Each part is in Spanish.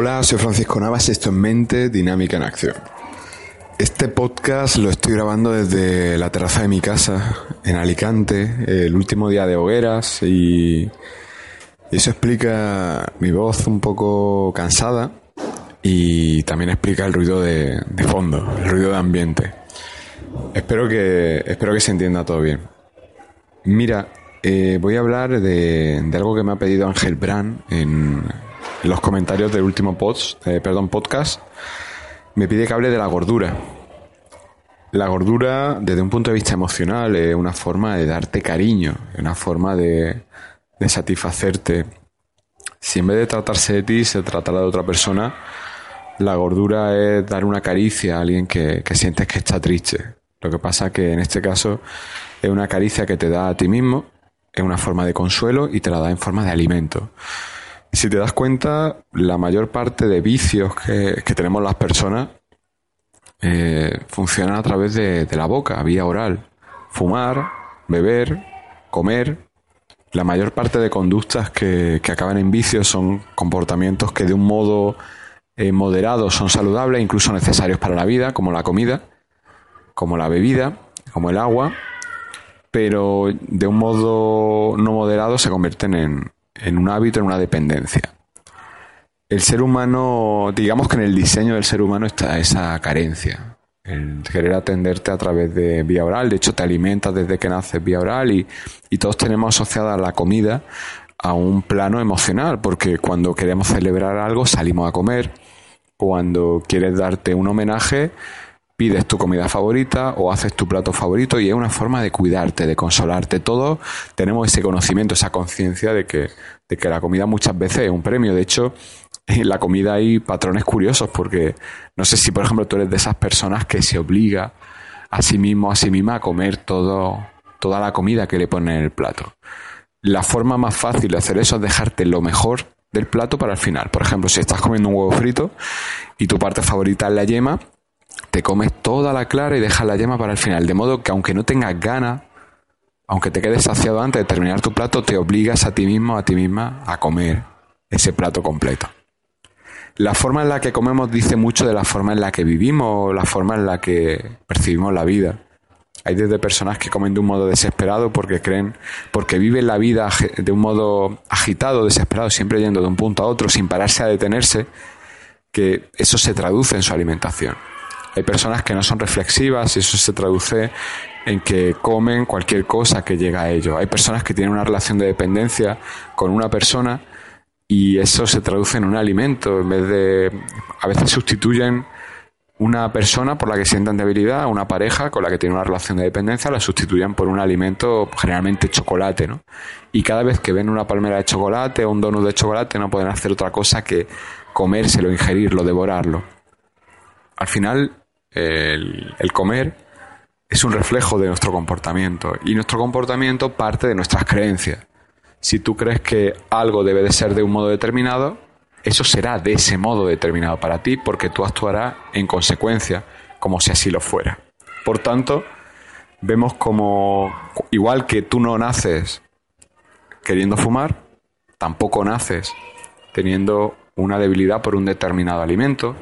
Hola, soy Francisco Navas, esto es Mente Dinámica en Acción. Este podcast lo estoy grabando desde la terraza de mi casa en Alicante, el último día de hogueras y eso explica mi voz un poco cansada y también explica el ruido de, fondo, el ruido de ambiente. Espero que, espero que se entienda todo bien. Mira, eh, voy a hablar de, de, algo que me ha pedido Ángel Brand en, en los comentarios del último post, eh, perdón, podcast, me pide que hable de la gordura. La gordura, desde un punto de vista emocional, es una forma de darte cariño, es una forma de, satisfacerte. Si en vez de tratarse de ti se tratara de otra persona, la gordura es dar una caricia a alguien que, que sientes que está triste. Lo que pasa que en este caso es una caricia que te da a ti mismo, es una forma de consuelo y te la da en forma de alimento. Si te das cuenta, la mayor parte de vicios que, tenemos las personas eh, funcionan a través de, la boca, vía oral. Fumar, beber, comer. La mayor parte de conductas que, acaban en vicios son comportamientos que de un modo eh, moderado son saludables, incluso necesarios para la vida, como la comida, como la bebida, como el agua, pero de un modo no moderado se convierten en, en un hábito, en una dependencia. El ser humano, digamos que en el diseño del ser humano está esa carencia, el querer atenderte a través de vía oral, de hecho te alimentas desde que naces vía oral y, y todos tenemos asociada la comida a un plano emocional, porque cuando queremos celebrar algo salimos a comer, cuando quieres darte un homenaje pides tu comida favorita o haces tu plato favorito y es una forma de cuidarte, de consolarte. Todos tenemos ese conocimiento, esa conciencia de que, de que la comida muchas veces es un premio. De hecho, en la comida hay patrones curiosos porque no sé si, por ejemplo, tú eres de esas personas que se obliga a sí mismo, a sí misma a comer todo, toda la comida que le ponen en el plato. La forma más fácil de hacer eso es dejarte lo mejor del plato para el final. Por ejemplo, si estás comiendo un huevo frito y tu parte favorita es la yema, te comes toda la clara y dejas la yema para el final. De modo que aunque no tengas ganas, aunque te quedes saciado antes de terminar tu plato, te obligas a ti mismo, a ti misma, a comer ese plato completo. La forma en la que comemos dice mucho de la forma en la que vivimos, la forma en la que percibimos la vida. Hay desde personas que comen de un modo desesperado porque creen, porque viven la vida de un modo agitado, desesperado, siempre yendo de un punto a otro sin pararse a detenerse, que eso se traduce en su alimentación. Hay personas que no son reflexivas y eso se traduce en que comen cualquier cosa que llega a ellos. Hay personas que tienen una relación de dependencia con una persona y eso se traduce en un alimento. En vez de. A veces sustituyen una persona por la que sientan debilidad, una pareja con la que tienen una relación de dependencia, la sustituyen por un alimento, generalmente chocolate, ¿no? Y cada vez que ven una palmera de chocolate o un donut de chocolate, no pueden hacer otra cosa que comérselo, ingerirlo, devorarlo. Al final, el, comer es un reflejo de nuestro comportamiento y nuestro comportamiento parte de nuestras creencias. Si tú crees que algo debe de ser de un modo determinado, eso será de ese modo determinado para ti porque tú actuarás en consecuencia como si así lo fuera. Por tanto, vemos como igual que tú no naces queriendo fumar, tampoco naces teniendo una debilidad por un determinado alimento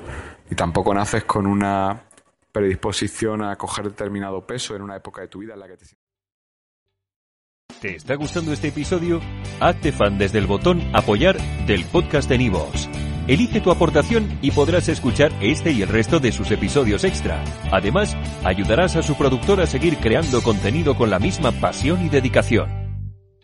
y tampoco naces con una predisposición a coger determinado peso en una época de tu vida en la que te ¿Te está gustando este episodio? Hazte fan desde el botón apoyar del podcast de Nivos. Elige tu aportación y podrás escuchar este y el resto de sus episodios extra. Además, ayudarás a su productor a seguir creando contenido con la misma pasión y dedicación.